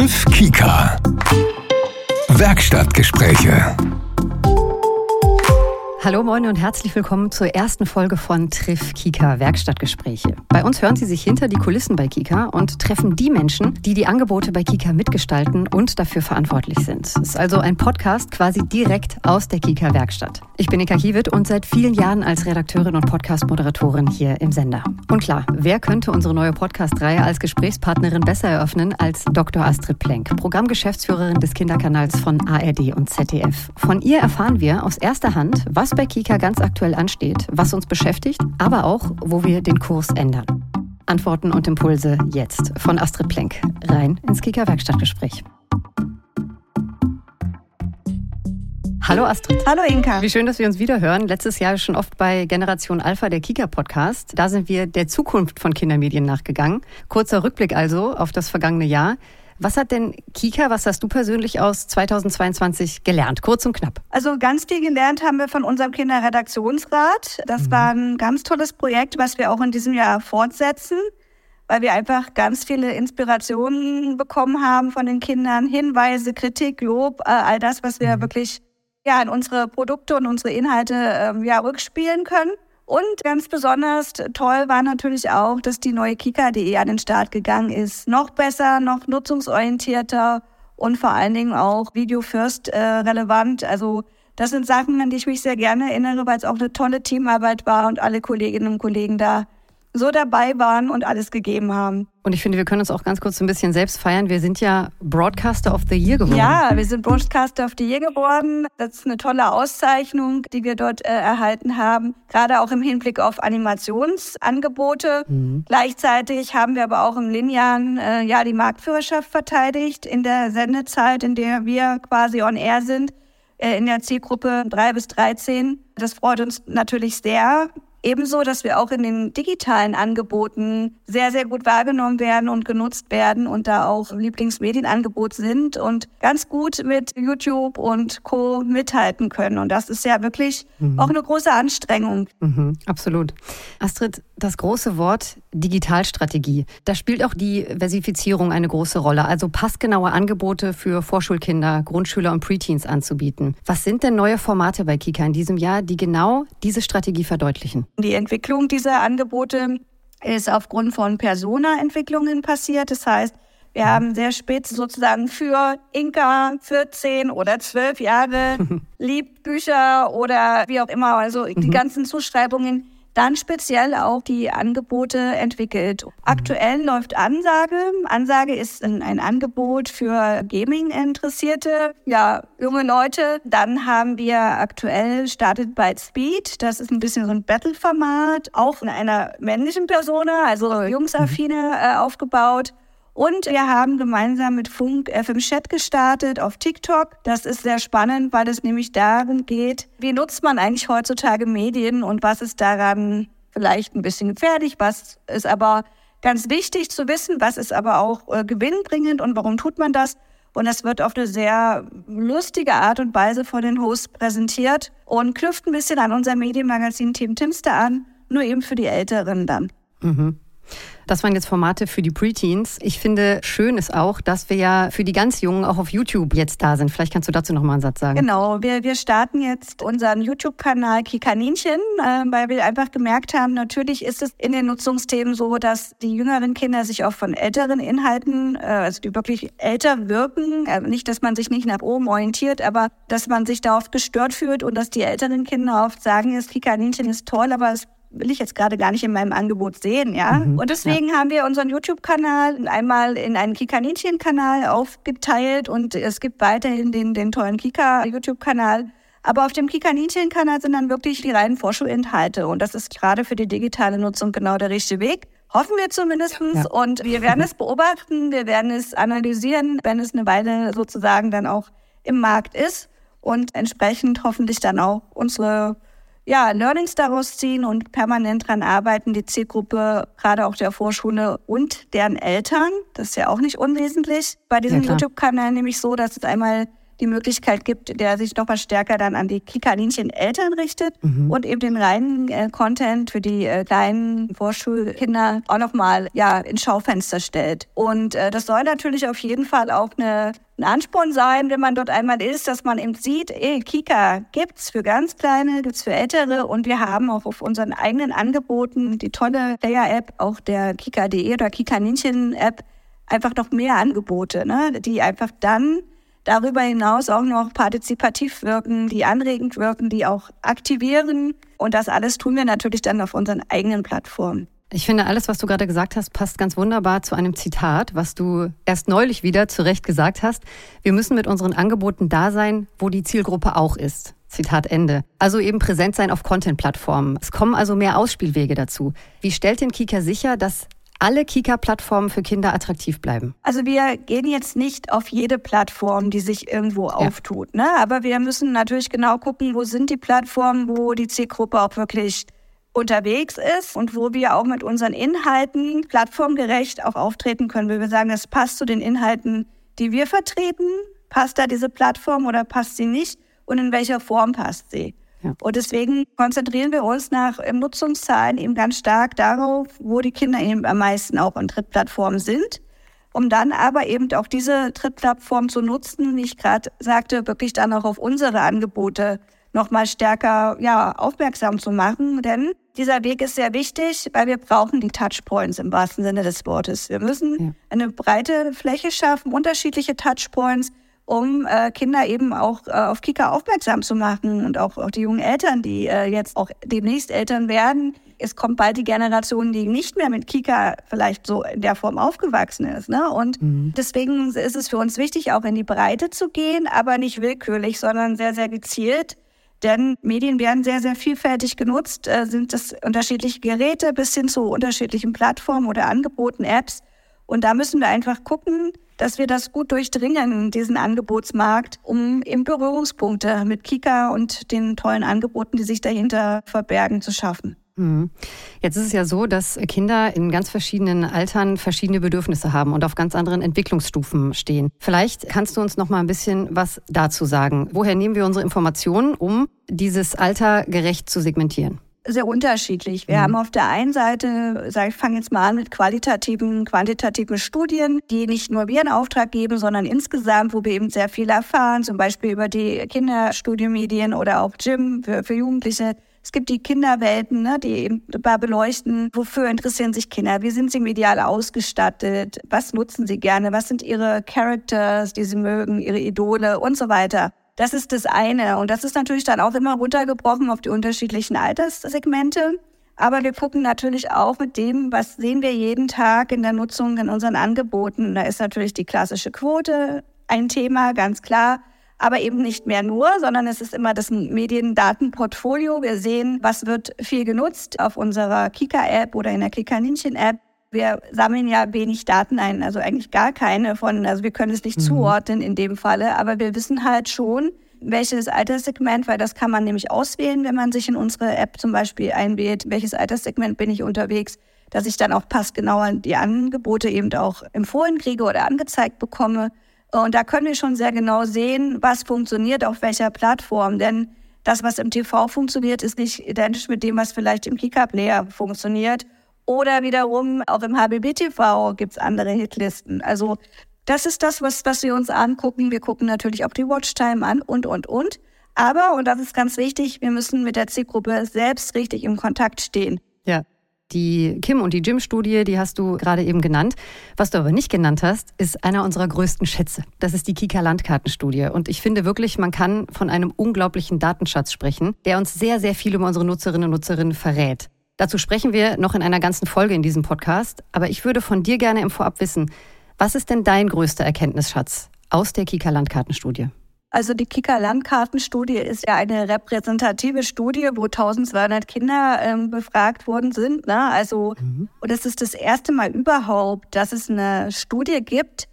Triff Kika. Werkstattgespräche. Hallo, moin und herzlich willkommen zur ersten Folge von Triff Kika Werkstattgespräche. Bei uns hören Sie sich hinter die Kulissen bei Kika und treffen die Menschen, die die Angebote bei Kika mitgestalten und dafür verantwortlich sind. Es ist also ein Podcast quasi direkt aus der Kika Werkstatt. Ich bin Eka Kiewit und seit vielen Jahren als Redakteurin und Podcast-Moderatorin hier im Sender. Und klar, wer könnte unsere neue Podcast-Reihe als Gesprächspartnerin besser eröffnen als Dr. Astrid Plenk, Programmgeschäftsführerin des Kinderkanals von ARD und ZDF. Von ihr erfahren wir aus erster Hand, was was bei Kika ganz aktuell ansteht, was uns beschäftigt, aber auch, wo wir den Kurs ändern. Antworten und Impulse jetzt von Astrid Plenk. Rein ins Kika Werkstattgespräch. Hallo Astrid. Hallo Inka. Wie schön, dass wir uns wieder hören. Letztes Jahr schon oft bei Generation Alpha, der Kika-Podcast. Da sind wir der Zukunft von Kindermedien nachgegangen. Kurzer Rückblick also auf das vergangene Jahr. Was hat denn Kika, was hast du persönlich aus 2022 gelernt? Kurz und knapp. Also ganz viel gelernt haben wir von unserem Kinderredaktionsrat. Das mhm. war ein ganz tolles Projekt, was wir auch in diesem Jahr fortsetzen, weil wir einfach ganz viele Inspirationen bekommen haben von den Kindern, Hinweise, Kritik, Lob, äh, all das, was wir mhm. wirklich ja in unsere Produkte und unsere Inhalte äh, ja rückspielen können. Und ganz besonders toll war natürlich auch, dass die neue Kika.de an den Start gegangen ist. Noch besser, noch nutzungsorientierter und vor allen Dingen auch Video First äh, relevant. Also das sind Sachen, an die ich mich sehr gerne erinnere, weil es auch eine tolle Teamarbeit war und alle Kolleginnen und Kollegen da so dabei waren und alles gegeben haben. Und ich finde, wir können uns auch ganz kurz ein bisschen selbst feiern. Wir sind ja Broadcaster of the Year geworden. Ja, wir sind Broadcaster of the Year geworden. Das ist eine tolle Auszeichnung, die wir dort äh, erhalten haben. Gerade auch im Hinblick auf Animationsangebote. Mhm. Gleichzeitig haben wir aber auch im linearen äh, ja die Marktführerschaft verteidigt in der Sendezeit, in der wir quasi on air sind äh, in der Zielgruppe 3 bis 13. Das freut uns natürlich sehr. Ebenso, dass wir auch in den digitalen Angeboten sehr, sehr gut wahrgenommen werden und genutzt werden und da auch Lieblingsmedienangebot sind und ganz gut mit YouTube und Co. mithalten können. Und das ist ja wirklich mhm. auch eine große Anstrengung. Mhm, absolut. Astrid, das große Wort Digitalstrategie. Da spielt auch die Versifizierung eine große Rolle, also passgenaue Angebote für Vorschulkinder, Grundschüler und Preteens anzubieten. Was sind denn neue Formate bei Kika in diesem Jahr, die genau diese Strategie verdeutlichen? Die Entwicklung dieser Angebote ist aufgrund von Persona-Entwicklungen passiert. Das heißt, wir haben sehr spitz sozusagen für Inka 14 oder 12 Jahre Liebbücher oder wie auch immer, also die mhm. ganzen Zuschreibungen dann speziell auch die Angebote entwickelt. Aktuell läuft Ansage. Ansage ist ein, Angebot für Gaming-Interessierte, ja, junge Leute. Dann haben wir aktuell startet bei Speed. Das ist ein bisschen so ein Battle-Format, auch in einer männlichen Persona, also Jungsaffine äh, aufgebaut. Und wir haben gemeinsam mit Funk FM Chat gestartet auf TikTok. Das ist sehr spannend, weil es nämlich darum geht, wie nutzt man eigentlich heutzutage Medien und was ist daran vielleicht ein bisschen gefährlich, was ist aber ganz wichtig zu wissen, was ist aber auch äh, gewinnbringend und warum tut man das. Und das wird auf eine sehr lustige Art und Weise von den Hosts präsentiert und knüpft ein bisschen an unser Medienmagazin Team Timster an, nur eben für die Älteren dann. Mhm. Das waren jetzt Formate für die Preteens. Ich finde, schön ist auch, dass wir ja für die ganz Jungen auch auf YouTube jetzt da sind. Vielleicht kannst du dazu noch mal einen Satz sagen. Genau, wir, wir starten jetzt unseren YouTube-Kanal Kikaninchen, äh, weil wir einfach gemerkt haben, natürlich ist es in den Nutzungsthemen so, dass die jüngeren Kinder sich auch von älteren Inhalten, äh, also die wirklich älter wirken, äh, nicht, dass man sich nicht nach oben orientiert, aber dass man sich da oft gestört fühlt und dass die älteren Kinder oft sagen, das Kikaninchen ist toll, aber es will ich jetzt gerade gar nicht in meinem Angebot sehen, ja. Mhm, und deswegen ja. haben wir unseren YouTube-Kanal einmal in einen Kika-Nienchen-Kanal aufgeteilt und es gibt weiterhin den, den tollen Kika-YouTube-Kanal. Aber auf dem Kika-Nienchen-Kanal sind dann wirklich die reinen Vorschulinhalte und das ist gerade für die digitale Nutzung genau der richtige Weg. Hoffen wir zumindest. Ja. Und wir werden es beobachten, wir werden es analysieren, wenn es eine Weile sozusagen dann auch im Markt ist und entsprechend hoffentlich dann auch unsere ja, Learnings daraus ziehen und permanent dran arbeiten, die Zielgruppe, gerade auch der Vorschule und deren Eltern, das ist ja auch nicht unwesentlich. Bei diesem ja, YouTube-Kanal nämlich so, dass es einmal die Möglichkeit gibt, der sich nochmal stärker dann an die Kikaninchen-Eltern richtet mhm. und eben den reinen äh, Content für die äh, kleinen Vorschulkinder auch nochmal ja, ins Schaufenster stellt. Und äh, das soll natürlich auf jeden Fall auch eine ein Ansporn sein, wenn man dort einmal ist, dass man eben sieht, ey, Kika gibt's für ganz Kleine, gibt's für Ältere und wir haben auch auf unseren eigenen Angeboten die tolle Player-App, auch der Kika.de oder Kika-Ninchen-App, einfach noch mehr Angebote, ne, die einfach dann darüber hinaus auch noch partizipativ wirken, die anregend wirken, die auch aktivieren. Und das alles tun wir natürlich dann auf unseren eigenen Plattformen. Ich finde, alles, was du gerade gesagt hast, passt ganz wunderbar zu einem Zitat, was du erst neulich wieder zu Recht gesagt hast. Wir müssen mit unseren Angeboten da sein, wo die Zielgruppe auch ist. Zitat Ende. Also eben präsent sein auf Content-Plattformen. Es kommen also mehr Ausspielwege dazu. Wie stellt denn Kika sicher, dass alle Kika-Plattformen für Kinder attraktiv bleiben? Also wir gehen jetzt nicht auf jede Plattform, die sich irgendwo ja. auftut. Ne? Aber wir müssen natürlich genau gucken, wo sind die Plattformen, wo die Zielgruppe auch wirklich unterwegs ist und wo wir auch mit unseren Inhalten plattformgerecht auch auftreten können. Weil wir sagen, das passt zu den Inhalten, die wir vertreten. Passt da diese Plattform oder passt sie nicht? Und in welcher Form passt sie? Ja. Und deswegen konzentrieren wir uns nach Nutzungszahlen eben ganz stark darauf, wo die Kinder eben am meisten auch an Trittplattformen sind, um dann aber eben auch diese Trittplattform zu nutzen, wie ich gerade sagte, wirklich dann auch auf unsere Angebote nochmal stärker ja, aufmerksam zu machen. Denn dieser Weg ist sehr wichtig, weil wir brauchen die Touchpoints im wahrsten Sinne des Wortes. Wir müssen ja. eine breite Fläche schaffen, unterschiedliche Touchpoints um äh, Kinder eben auch äh, auf Kika aufmerksam zu machen und auch, auch die jungen Eltern, die äh, jetzt auch demnächst Eltern werden. Es kommt bald die Generation, die nicht mehr mit Kika vielleicht so in der Form aufgewachsen ist. Ne? Und mhm. deswegen ist es für uns wichtig, auch in die Breite zu gehen, aber nicht willkürlich, sondern sehr, sehr gezielt. Denn Medien werden sehr, sehr vielfältig genutzt, äh, sind das unterschiedliche Geräte bis hin zu unterschiedlichen Plattformen oder Angeboten, Apps. Und da müssen wir einfach gucken, dass wir das gut durchdringen, diesen Angebotsmarkt, um eben Berührungspunkte mit Kika und den tollen Angeboten, die sich dahinter verbergen, zu schaffen. Mhm. Jetzt ist es ja so, dass Kinder in ganz verschiedenen Altern verschiedene Bedürfnisse haben und auf ganz anderen Entwicklungsstufen stehen. Vielleicht kannst du uns noch mal ein bisschen was dazu sagen. Woher nehmen wir unsere Informationen, um dieses Alter gerecht zu segmentieren? Sehr unterschiedlich. Wir mhm. haben auf der einen Seite, sag ich fange jetzt mal an mit qualitativen, quantitativen Studien, die nicht nur wir in Auftrag geben, sondern insgesamt, wo wir eben sehr viel erfahren, zum Beispiel über die Kinderstudiomedien oder auch Gym für, für Jugendliche. Es gibt die Kinderwelten, ne, die eben da beleuchten, wofür interessieren sich Kinder, wie sind sie medial ausgestattet, was nutzen sie gerne, was sind ihre Characters, die sie mögen, ihre Idole und so weiter. Das ist das eine. Und das ist natürlich dann auch immer runtergebrochen auf die unterschiedlichen Alterssegmente. Aber wir gucken natürlich auch mit dem, was sehen wir jeden Tag in der Nutzung in unseren Angeboten. Da ist natürlich die klassische Quote ein Thema, ganz klar. Aber eben nicht mehr nur, sondern es ist immer das Mediendatenportfolio. Wir sehen, was wird viel genutzt auf unserer Kika-App oder in der Kika-Ninchen-App. Wir sammeln ja wenig Daten ein, also eigentlich gar keine von, also wir können es nicht mhm. zuordnen in dem Falle, aber wir wissen halt schon, welches Alterssegment, weil das kann man nämlich auswählen, wenn man sich in unsere App zum Beispiel einwählt, welches Alterssegment bin ich unterwegs, dass ich dann auch passgenauer die Angebote eben auch empfohlen kriege oder angezeigt bekomme. Und da können wir schon sehr genau sehen, was funktioniert auf welcher Plattform, denn das, was im TV funktioniert, ist nicht identisch mit dem, was vielleicht im Kika-Player funktioniert. Oder wiederum auch im HBB-TV gibt es andere Hitlisten. Also das ist das, was, was wir uns angucken. Wir gucken natürlich auch die Watchtime an und, und, und. Aber, und das ist ganz wichtig, wir müssen mit der Zielgruppe selbst richtig im Kontakt stehen. Ja. Die Kim und die Jim-Studie, die hast du gerade eben genannt. Was du aber nicht genannt hast, ist einer unserer größten Schätze. Das ist die Kika-Landkartenstudie. Und ich finde wirklich, man kann von einem unglaublichen Datenschatz sprechen, der uns sehr, sehr viel über unsere Nutzerinnen und Nutzerinnen verrät. Dazu sprechen wir noch in einer ganzen Folge in diesem Podcast. Aber ich würde von dir gerne im Vorab wissen, was ist denn dein größter Erkenntnisschatz aus der Kika-Landkartenstudie? Also die Kika-Landkartenstudie ist ja eine repräsentative Studie, wo 1200 Kinder ähm, befragt worden sind. Ne? Also, mhm. und es ist das erste Mal überhaupt, dass es eine Studie gibt,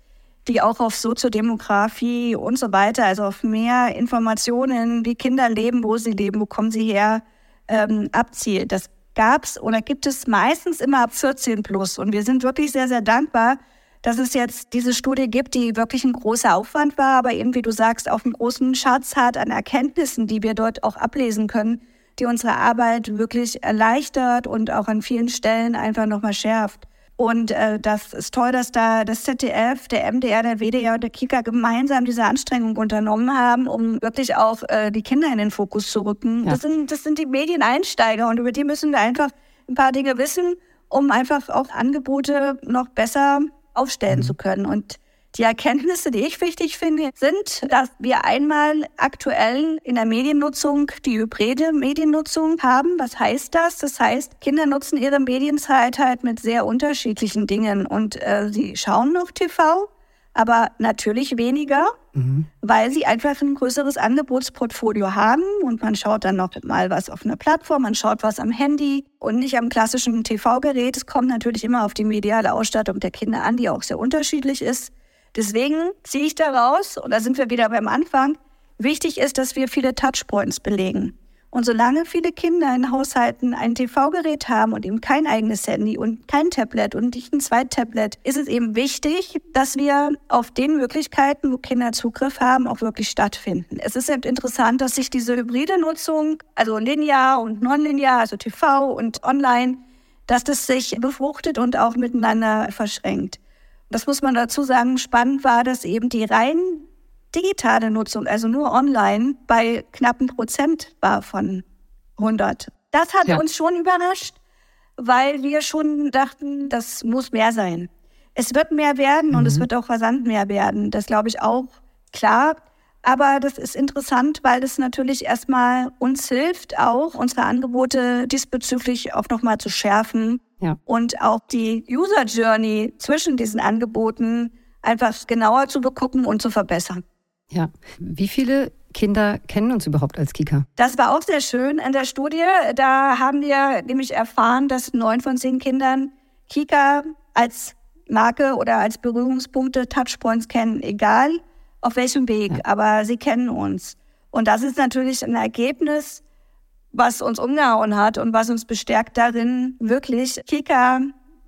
die auch auf Soziodemografie und so weiter, also auf mehr Informationen, wie Kinder leben, wo sie leben, wo kommen sie her, ähm, abzielt. Das gab es oder gibt es meistens immer ab 14 plus. Und wir sind wirklich sehr, sehr dankbar, dass es jetzt diese Studie gibt, die wirklich ein großer Aufwand war, aber eben, wie du sagst, auch einen großen Schatz hat an Erkenntnissen, die wir dort auch ablesen können, die unsere Arbeit wirklich erleichtert und auch an vielen Stellen einfach nochmal schärft. Und äh, das ist toll, dass da das ZDF, der MDR, der WDR und der Kika gemeinsam diese Anstrengung unternommen haben, um wirklich auch äh, die Kinder in den Fokus zu rücken. Ja. Das, sind, das sind die Medieneinsteiger und über die müssen wir einfach ein paar Dinge wissen, um einfach auch Angebote noch besser aufstellen mhm. zu können. Und die Erkenntnisse, die ich wichtig finde, sind, dass wir einmal aktuell in der Mediennutzung die hybride Mediennutzung haben. Was heißt das? Das heißt, Kinder nutzen ihre Medienzeit halt mit sehr unterschiedlichen Dingen und äh, sie schauen noch TV, aber natürlich weniger, mhm. weil sie einfach ein größeres Angebotsportfolio haben und man schaut dann noch mal was auf einer Plattform, man schaut was am Handy und nicht am klassischen TV-Gerät. Es kommt natürlich immer auf die mediale Ausstattung der Kinder an, die auch sehr unterschiedlich ist. Deswegen ziehe ich daraus, und da sind wir wieder beim Anfang, wichtig ist, dass wir viele Touchpoints belegen. Und solange viele Kinder in Haushalten ein TV-Gerät haben und eben kein eigenes Handy und kein Tablet und nicht ein Zweit-Tablet, ist es eben wichtig, dass wir auf den Möglichkeiten, wo Kinder Zugriff haben, auch wirklich stattfinden. Es ist eben interessant, dass sich diese hybride Nutzung, also linear und nonlinear, also TV und online, dass das sich befruchtet und auch miteinander verschränkt das muss man dazu sagen, spannend war, dass eben die rein digitale Nutzung, also nur online, bei knappen Prozent war von 100. Das hat ja. uns schon überrascht, weil wir schon dachten, das muss mehr sein. Es wird mehr werden mhm. und es mhm. wird auch Versand mehr werden. Das glaube ich auch klar. Aber das ist interessant, weil das natürlich erstmal uns hilft, auch unsere Angebote diesbezüglich auch nochmal zu schärfen ja. und auch die User Journey zwischen diesen Angeboten einfach genauer zu begucken und zu verbessern. Ja. Wie viele Kinder kennen uns überhaupt als Kika? Das war auch sehr schön in der Studie. Da haben wir nämlich erfahren, dass neun von zehn Kindern Kika als Marke oder als Berührungspunkte Touchpoints kennen, egal auf welchem Weg, ja. aber sie kennen uns. Und das ist natürlich ein Ergebnis, was uns umgehauen hat und was uns bestärkt darin, wirklich Kika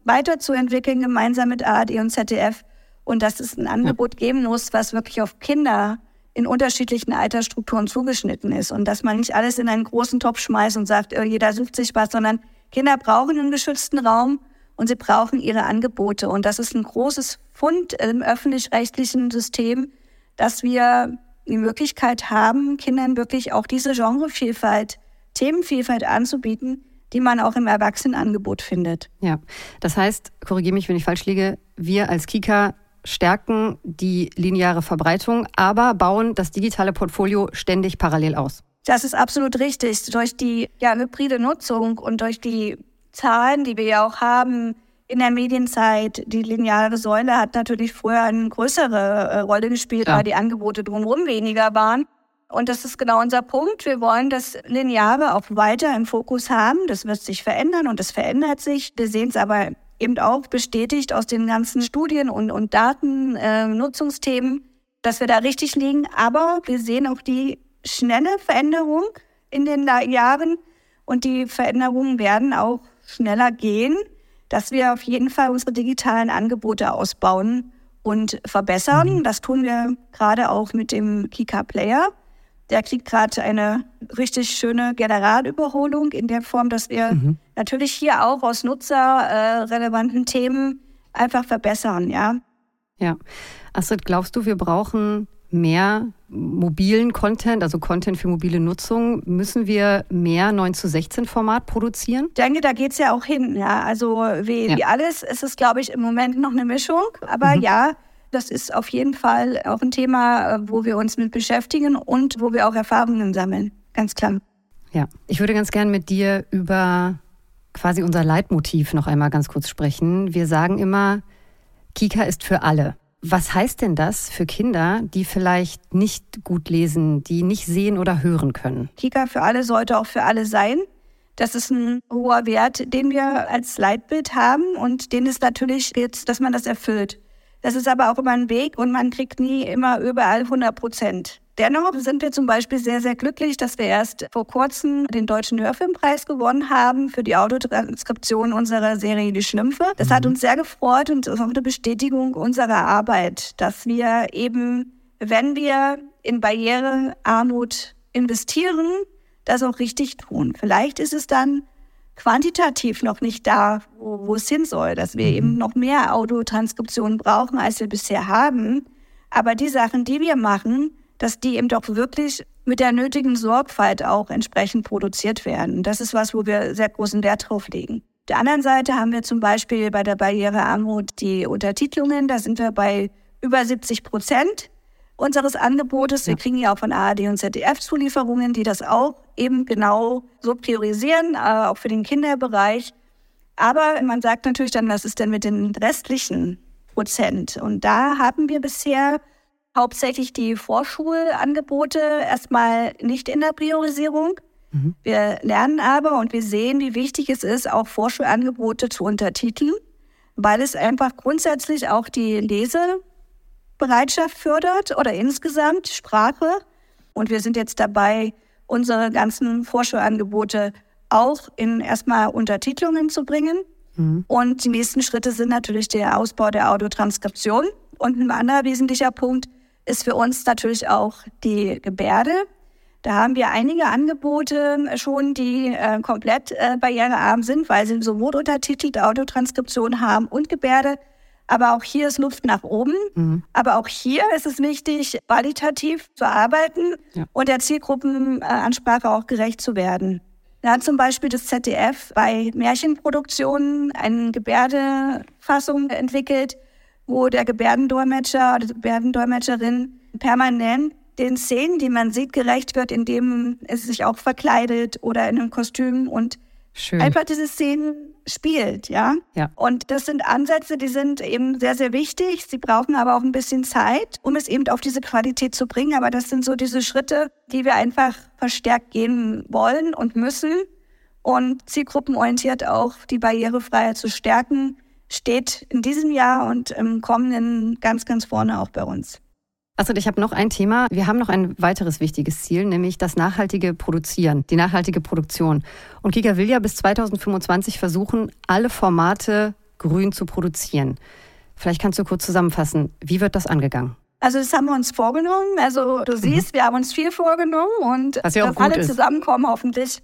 weiterzuentwickeln, gemeinsam mit ARD und ZDF. Und dass es ein Angebot geben muss, was wirklich auf Kinder in unterschiedlichen Altersstrukturen zugeschnitten ist. Und dass man nicht alles in einen großen Topf schmeißt und sagt, oh, jeder sucht sich was, sondern Kinder brauchen einen geschützten Raum und sie brauchen ihre Angebote. Und das ist ein großes Fund im öffentlich-rechtlichen System, dass wir die Möglichkeit haben, Kindern wirklich auch diese Genrevielfalt, Themenvielfalt anzubieten, die man auch im Erwachsenenangebot findet. Ja, das heißt, korrigiere mich, wenn ich falsch liege, wir als Kika stärken die lineare Verbreitung, aber bauen das digitale Portfolio ständig parallel aus. Das ist absolut richtig. Durch die ja, hybride Nutzung und durch die Zahlen, die wir ja auch haben, in der Medienzeit. Die lineare Säule hat natürlich früher eine größere äh, Rolle gespielt, ja. weil die Angebote drumherum weniger waren. Und das ist genau unser Punkt. Wir wollen das Lineare auch weiter im Fokus haben. Das wird sich verändern und das verändert sich. Wir sehen es aber eben auch bestätigt aus den ganzen Studien und, und Datennutzungsthemen, äh, dass wir da richtig liegen. Aber wir sehen auch die schnelle Veränderung in den Jahren und die Veränderungen werden auch schneller gehen dass wir auf jeden Fall unsere digitalen Angebote ausbauen und verbessern. Mhm. Das tun wir gerade auch mit dem Kika Player. Der kriegt gerade eine richtig schöne Generalüberholung in der Form, dass wir mhm. natürlich hier auch aus nutzerrelevanten Themen einfach verbessern, ja. Ja. Astrid, glaubst du, wir brauchen mehr mobilen Content, also Content für mobile Nutzung, müssen wir mehr 9 zu 16 Format produzieren? Ich denke, da geht es ja auch hin. Ja, also wie, ja. wie alles ist es, glaube ich, im Moment noch eine Mischung. Aber mhm. ja, das ist auf jeden Fall auch ein Thema, wo wir uns mit beschäftigen und wo wir auch Erfahrungen sammeln. Ganz klar. Ja, ich würde ganz gern mit dir über quasi unser Leitmotiv noch einmal ganz kurz sprechen. Wir sagen immer, Kika ist für alle. Was heißt denn das für Kinder, die vielleicht nicht gut lesen, die nicht sehen oder hören können? Kika für alle sollte auch für alle sein. Das ist ein hoher Wert, den wir als Leitbild haben und den ist natürlich jetzt, dass man das erfüllt. Das ist aber auch immer ein Weg und man kriegt nie immer überall 100 Prozent. Dennoch sind wir zum Beispiel sehr, sehr glücklich, dass wir erst vor kurzem den Deutschen Hörfilmpreis gewonnen haben für die Audiotranskription unserer Serie Die Schlümpfe. Das hat mhm. uns sehr gefreut und ist auch eine Bestätigung unserer Arbeit, dass wir eben, wenn wir in Barrierearmut investieren, das auch richtig tun. Vielleicht ist es dann quantitativ noch nicht da, wo, wo es hin soll, dass wir mhm. eben noch mehr Audiotranskriptionen brauchen, als wir bisher haben. Aber die Sachen, die wir machen, dass die eben doch wirklich mit der nötigen Sorgfalt auch entsprechend produziert werden. Das ist was, wo wir sehr großen Wert drauf legen. Auf der anderen Seite haben wir zum Beispiel bei der Barrierearmut die Untertitelungen. Da sind wir bei über 70 Prozent unseres Angebotes. Wir kriegen ja auch von ARD und ZDF Zulieferungen, die das auch eben genau so priorisieren, äh, auch für den Kinderbereich. Aber man sagt natürlich dann, was ist denn mit den restlichen Prozent? Und da haben wir bisher hauptsächlich die Vorschulangebote erstmal nicht in der Priorisierung. Mhm. Wir lernen aber und wir sehen, wie wichtig es ist, auch Vorschulangebote zu untertiteln, weil es einfach grundsätzlich auch die Lese Bereitschaft fördert oder insgesamt Sprache. Und wir sind jetzt dabei, unsere ganzen Vorschulangebote auch in erstmal Untertitelungen zu bringen. Mhm. Und die nächsten Schritte sind natürlich der Ausbau der Audiotranskription. Und ein anderer wesentlicher Punkt ist für uns natürlich auch die Gebärde. Da haben wir einige Angebote schon, die äh, komplett äh, barrierearm sind, weil sie sowohl untertitelte Audiotranskription haben und Gebärde. Aber auch hier ist Luft nach oben. Mhm. Aber auch hier ist es wichtig, qualitativ zu arbeiten ja. und der Zielgruppenansprache auch gerecht zu werden. Da hat zum Beispiel das ZDF bei Märchenproduktionen eine Gebärdefassung entwickelt, wo der Gebärdendolmetscher oder die Gebärdendolmetscherin permanent den Szenen, die man sieht, gerecht wird, indem es sich auch verkleidet oder in einem Kostüm und Schön. einfach diese Szenen spielt, ja? ja. Und das sind Ansätze, die sind eben sehr, sehr wichtig. Sie brauchen aber auch ein bisschen Zeit, um es eben auf diese Qualität zu bringen. Aber das sind so diese Schritte, die wir einfach verstärkt gehen wollen und müssen. Und zielgruppenorientiert auch die Barrierefreiheit zu stärken, steht in diesem Jahr und im kommenden ganz, ganz vorne auch bei uns. Astrid, ich habe noch ein Thema. Wir haben noch ein weiteres wichtiges Ziel, nämlich das nachhaltige Produzieren, die nachhaltige Produktion. Und Giga will ja bis 2025 versuchen, alle Formate grün zu produzieren. Vielleicht kannst du kurz zusammenfassen, wie wird das angegangen? Also das haben wir uns vorgenommen. Also du mhm. siehst, mhm. wir haben uns viel vorgenommen und dass alle ist. zusammenkommen hoffentlich.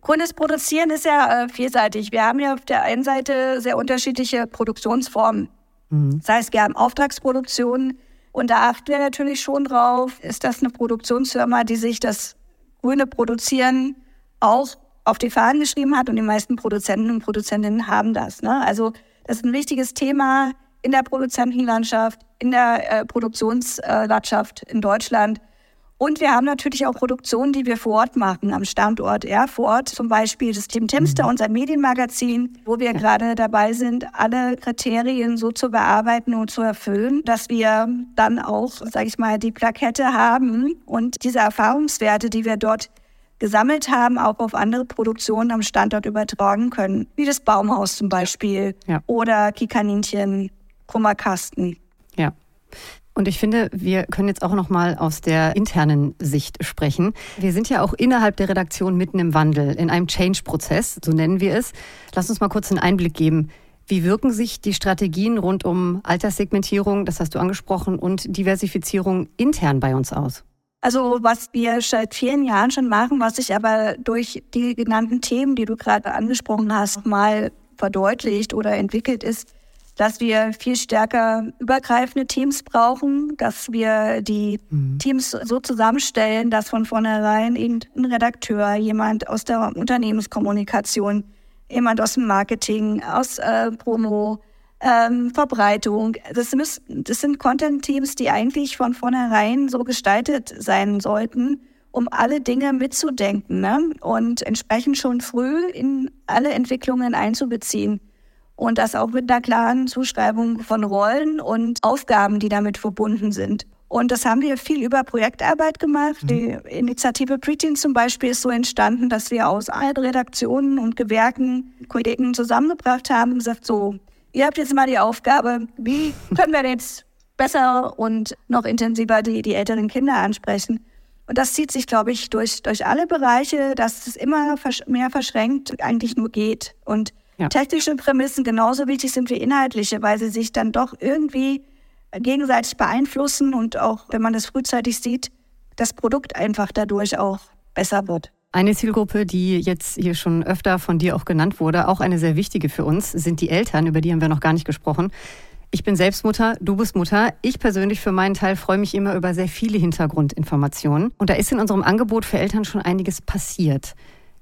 Grünes Produzieren ist ja äh, vielseitig. Wir haben ja auf der einen Seite sehr unterschiedliche Produktionsformen. Mhm. Das heißt, wir haben Auftragsproduktionen, und da achten wir natürlich schon drauf, ist das eine Produktionsfirma, die sich das grüne Produzieren auch auf die Fahnen geschrieben hat und die meisten Produzenten und Produzentinnen haben das. Ne? Also das ist ein wichtiges Thema in der Produzentenlandschaft, in der äh, Produktionslandschaft in Deutschland. Und wir haben natürlich auch Produktionen, die wir vor Ort machen, am Standort Erfurt. Zum Beispiel das Team Timster, mhm. unser Medienmagazin, wo wir gerade dabei sind, alle Kriterien so zu bearbeiten und zu erfüllen, dass wir dann auch, sage ich mal, die Plakette haben und diese Erfahrungswerte, die wir dort gesammelt haben, auch auf andere Produktionen am Standort übertragen können. Wie das Baumhaus zum Beispiel ja. oder Kikaninchen, Kummerkasten. Ja. Und ich finde, wir können jetzt auch noch mal aus der internen Sicht sprechen. Wir sind ja auch innerhalb der Redaktion mitten im Wandel, in einem Change-Prozess, so nennen wir es. Lass uns mal kurz einen Einblick geben. Wie wirken sich die Strategien rund um Alterssegmentierung, das hast du angesprochen, und Diversifizierung intern bei uns aus? Also was wir seit vielen Jahren schon machen, was sich aber durch die genannten Themen, die du gerade angesprochen hast, mal verdeutlicht oder entwickelt ist, dass wir viel stärker übergreifende Teams brauchen, dass wir die mhm. Teams so zusammenstellen, dass von vornherein eben ein Redakteur, jemand aus der Unternehmenskommunikation, jemand aus dem Marketing, aus äh, Promo, ähm, Verbreitung. Das, müssen, das sind Content-Teams, die eigentlich von vornherein so gestaltet sein sollten, um alle Dinge mitzudenken ne? und entsprechend schon früh in alle Entwicklungen einzubeziehen und das auch mit einer klaren Zuschreibung von Rollen und Aufgaben, die damit verbunden sind. Und das haben wir viel über Projektarbeit gemacht. Mhm. Die Initiative Preteen zum Beispiel ist so entstanden, dass wir aus allen Redaktionen und Gewerken Kollegen zusammengebracht haben und gesagt, so, ihr habt jetzt mal die Aufgabe, wie können wir jetzt besser und noch intensiver die, die älteren Kinder ansprechen? Und das zieht sich, glaube ich, durch, durch alle Bereiche, dass es immer mehr verschränkt eigentlich nur geht. Und ja. technische Prämissen genauso wichtig sind wie inhaltliche, weil sie sich dann doch irgendwie gegenseitig beeinflussen und auch, wenn man das frühzeitig sieht, das Produkt einfach dadurch auch besser wird. Eine Zielgruppe, die jetzt hier schon öfter von dir auch genannt wurde, auch eine sehr wichtige für uns, sind die Eltern, über die haben wir noch gar nicht gesprochen. Ich bin selbst Mutter, du bist Mutter. Ich persönlich für meinen Teil freue mich immer über sehr viele Hintergrundinformationen. Und da ist in unserem Angebot für Eltern schon einiges passiert.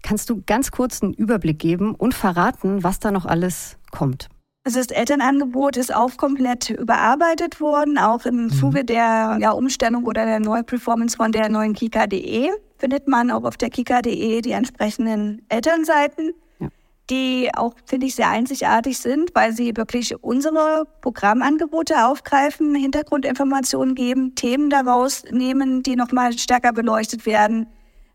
Kannst du ganz kurz einen Überblick geben und verraten, was da noch alles kommt? Also das Elternangebot ist auch komplett überarbeitet worden, auch im mhm. Zuge der ja, Umstellung oder der Neuperformance von der neuen Kika.de findet man auch auf der Kika.de die entsprechenden Elternseiten die auch, finde ich, sehr einzigartig sind, weil sie wirklich unsere Programmangebote aufgreifen, Hintergrundinformationen geben, Themen daraus nehmen, die nochmal stärker beleuchtet werden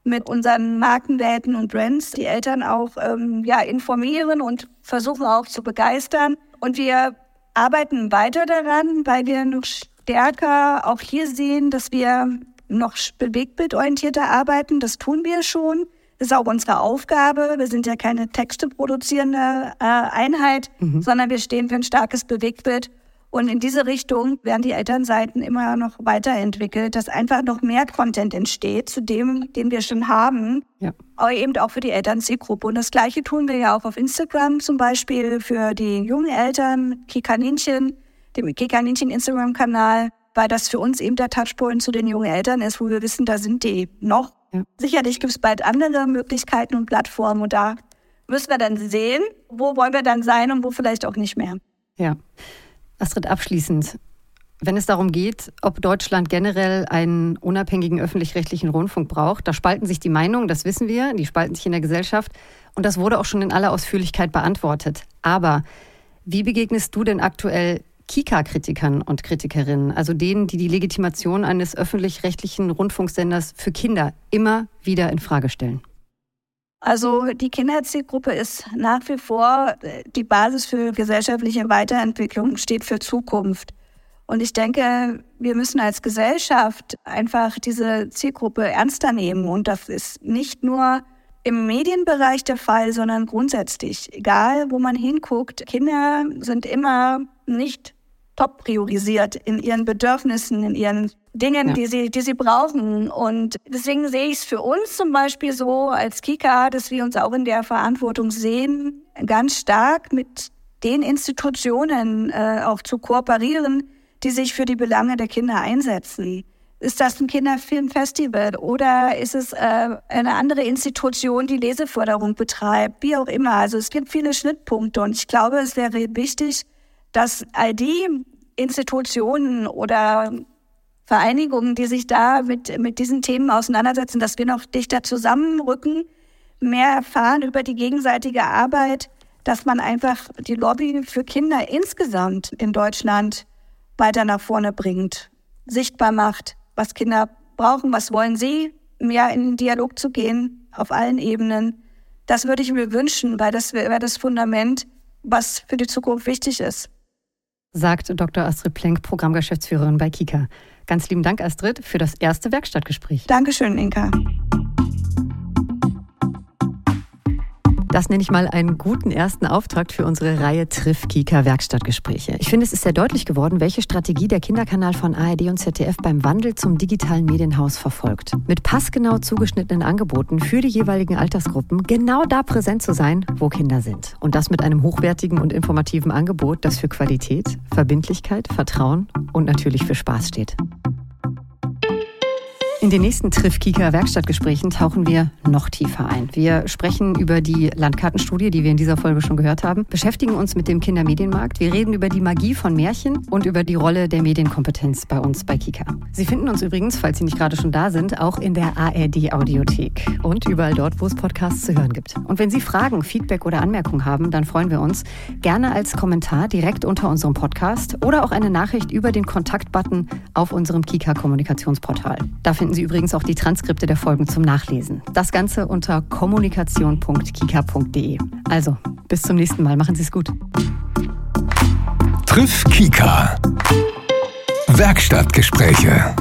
mit unseren Markenwelten und Brands, die Eltern auch ähm, ja, informieren und versuchen auch zu begeistern. Und wir arbeiten weiter daran, weil wir noch stärker auch hier sehen, dass wir noch bewegtbildorientierter arbeiten. Das tun wir schon. Das ist auch unsere Aufgabe. Wir sind ja keine Texte produzierende äh, Einheit, mhm. sondern wir stehen für ein starkes Bewegtbild. Und in diese Richtung werden die Elternseiten immer noch weiterentwickelt, dass einfach noch mehr Content entsteht zu dem, den wir schon haben, ja. aber eben auch für die Elternzielgruppe. Und das Gleiche tun wir ja auch auf Instagram zum Beispiel für die jungen Eltern, Kikaninchen, dem Kikaninchen Instagram-Kanal, weil das für uns eben der Touchpoint zu den jungen Eltern ist, wo wir wissen, da sind die noch ja. Sicherlich gibt es bald andere Möglichkeiten und Plattformen und da müssen wir dann sehen, wo wollen wir dann sein und wo vielleicht auch nicht mehr. Ja. Astrid, abschließend, wenn es darum geht, ob Deutschland generell einen unabhängigen öffentlich-rechtlichen Rundfunk braucht, da spalten sich die Meinungen, das wissen wir, die spalten sich in der Gesellschaft und das wurde auch schon in aller Ausführlichkeit beantwortet. Aber wie begegnest du denn aktuell Kika-Kritikern und Kritikerinnen, also denen, die die Legitimation eines öffentlich-rechtlichen Rundfunksenders für Kinder immer wieder in Frage stellen? Also die Kinderzielgruppe ist nach wie vor die Basis für gesellschaftliche Weiterentwicklung, steht für Zukunft. Und ich denke, wir müssen als Gesellschaft einfach diese Zielgruppe ernster nehmen. Und das ist nicht nur im Medienbereich der Fall, sondern grundsätzlich. Egal, wo man hinguckt, Kinder sind immer nicht top priorisiert in ihren Bedürfnissen, in ihren Dingen, ja. die sie, die sie brauchen. Und deswegen sehe ich es für uns zum Beispiel so als Kika, dass wir uns auch in der Verantwortung sehen, ganz stark mit den Institutionen äh, auch zu kooperieren, die sich für die Belange der Kinder einsetzen. Ist das ein Kinderfilmfestival oder ist es äh, eine andere Institution, die Leseförderung betreibt? Wie auch immer. Also es gibt viele Schnittpunkte und ich glaube, es wäre wichtig, dass all die Institutionen oder Vereinigungen, die sich da mit, mit diesen Themen auseinandersetzen, dass wir noch dichter zusammenrücken, mehr erfahren über die gegenseitige Arbeit, dass man einfach die Lobby für Kinder insgesamt in Deutschland weiter nach vorne bringt, sichtbar macht, was Kinder brauchen, was wollen sie, mehr in den Dialog zu gehen auf allen Ebenen. Das würde ich mir wünschen, weil das wäre das Fundament, was für die Zukunft wichtig ist sagt Dr. Astrid Plenk, Programmgeschäftsführerin bei Kika. Ganz lieben Dank, Astrid, für das erste Werkstattgespräch. Dankeschön, Inka. Das nenne ich mal einen guten ersten Auftakt für unsere Reihe Triff Kika Werkstattgespräche. Ich finde, es ist sehr deutlich geworden, welche Strategie der Kinderkanal von ARD und ZDF beim Wandel zum digitalen Medienhaus verfolgt. Mit passgenau zugeschnittenen Angeboten für die jeweiligen Altersgruppen genau da präsent zu sein, wo Kinder sind. Und das mit einem hochwertigen und informativen Angebot, das für Qualität, Verbindlichkeit, Vertrauen und natürlich für Spaß steht. In den nächsten Triff-Kika Werkstattgesprächen tauchen wir noch tiefer ein. Wir sprechen über die Landkartenstudie, die wir in dieser Folge schon gehört haben, beschäftigen uns mit dem Kindermedienmarkt. Wir reden über die Magie von Märchen und über die Rolle der Medienkompetenz bei uns bei Kika. Sie finden uns übrigens, falls Sie nicht gerade schon da sind, auch in der ARD Audiothek und überall dort, wo es Podcasts zu hören gibt. Und wenn Sie Fragen, Feedback oder Anmerkungen haben, dann freuen wir uns gerne als Kommentar direkt unter unserem Podcast oder auch eine Nachricht über den Kontaktbutton auf unserem Kika Kommunikationsportal. Da finden finden Sie übrigens auch die Transkripte der Folgen zum Nachlesen. Das Ganze unter kommunikation.kika.de. Also, bis zum nächsten Mal. Machen Sie es gut. Triff Kika. Werkstattgespräche.